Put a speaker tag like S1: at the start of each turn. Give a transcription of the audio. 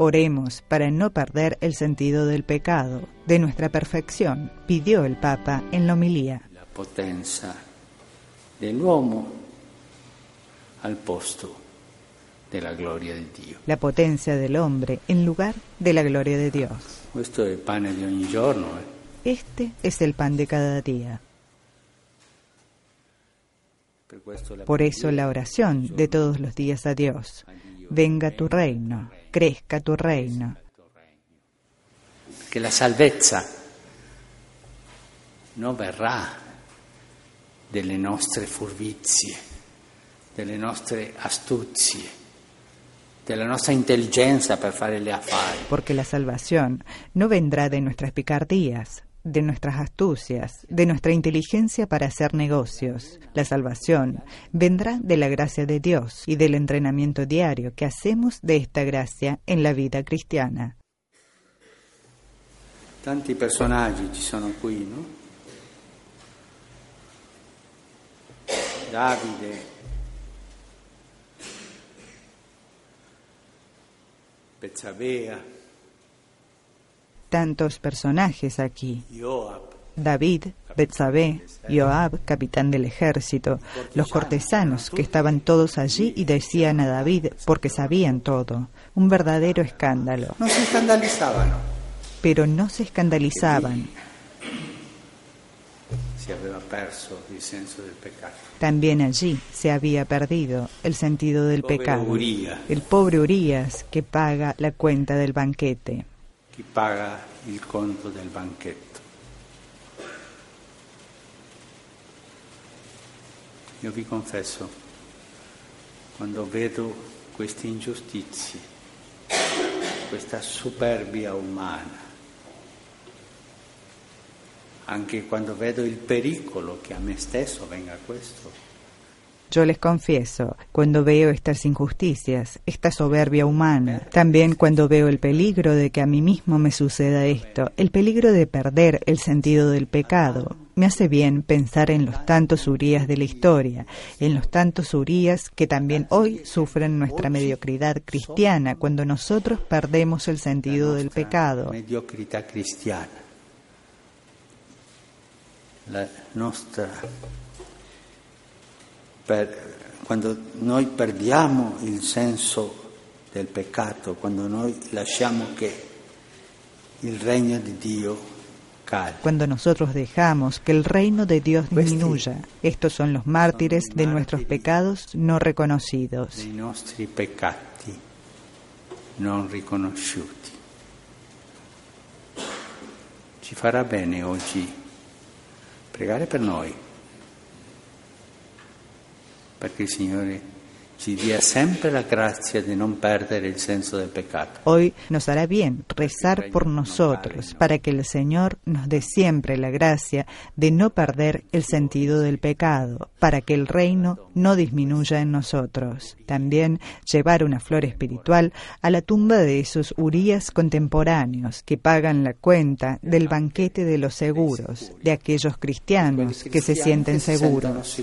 S1: Oremos para no perder el sentido del pecado, de nuestra perfección, pidió el Papa en la homilía.
S2: La potencia dell'uomo al posto de la gloria de Dios.
S1: La potencia del hombre en lugar de la gloria de Dios.
S2: Questo è il pane di ogni giorno. eh.
S1: Este es el pan de cada día. Por eso la oración de todos los días a Dios. Venga tu reino, crezca tu reino.
S2: che la salvezza non verrà delle nostre furbizie, delle nostre astuzie, della nostra intelligenza per fare gli affari,
S1: Porque la salvación no vendrá de nuestras picardías, de nuestras astucias, de nuestra inteligencia para hacer negocios. La salvación vendrá de la gracia de Dios y del entrenamiento diario que hacemos de esta gracia en la vida cristiana.
S2: Tanti personaggi ci sono qui, no? Davide,
S1: Tantos personajes aquí. David, Betsabé, Joab, capitán del ejército, los cortesanos que estaban todos allí y decían a David porque sabían todo. Un verdadero escándalo.
S2: non si scandalizzavano.
S1: Pero no se escandalizaban. También allí se había perdido el sentido del pecado.
S2: Uría.
S1: El pobre Urias que paga la cuenta del banquete.
S2: Chi paga il conto del banchetto. Io vi confesso, quando vedo queste ingiustizie, questa superbia umana, anche quando vedo il pericolo che a me stesso venga questo,
S1: Yo les confieso, cuando veo estas injusticias, esta soberbia humana, también cuando veo el peligro de que a mí mismo me suceda esto, el peligro de perder el sentido del pecado, me hace bien pensar en los tantos Urías de la historia, en los tantos Urías que también hoy sufren nuestra mediocridad cristiana cuando nosotros perdemos el sentido del pecado.
S2: cristiana, la nostra, per- quando noi perdiamo il senso del peccato, quando noi lasciamo che il regno di Dio.
S1: Cuando nosotros dejamos que el reino de Dios disminuya, estos son los mártires de nuestros pecados no reconocidos.
S2: dei nostri peccati non riconosciuti. Ci farà bene oggi pregare per noi, perché il Signore ci dia sempre la grazia di non perdere il senso del peccato.
S1: Hoy nos hará bien rezar por nosotros para que el Señor nos dé siempre la gracia de no perder el sentido del pecado, para que el reino no disminuya en nosotros. También llevar una flor espiritual a la tumba de esos Urías contemporáneos que pagan la cuenta del banquete de los seguros, de aquellos cristianos que se sienten seguros.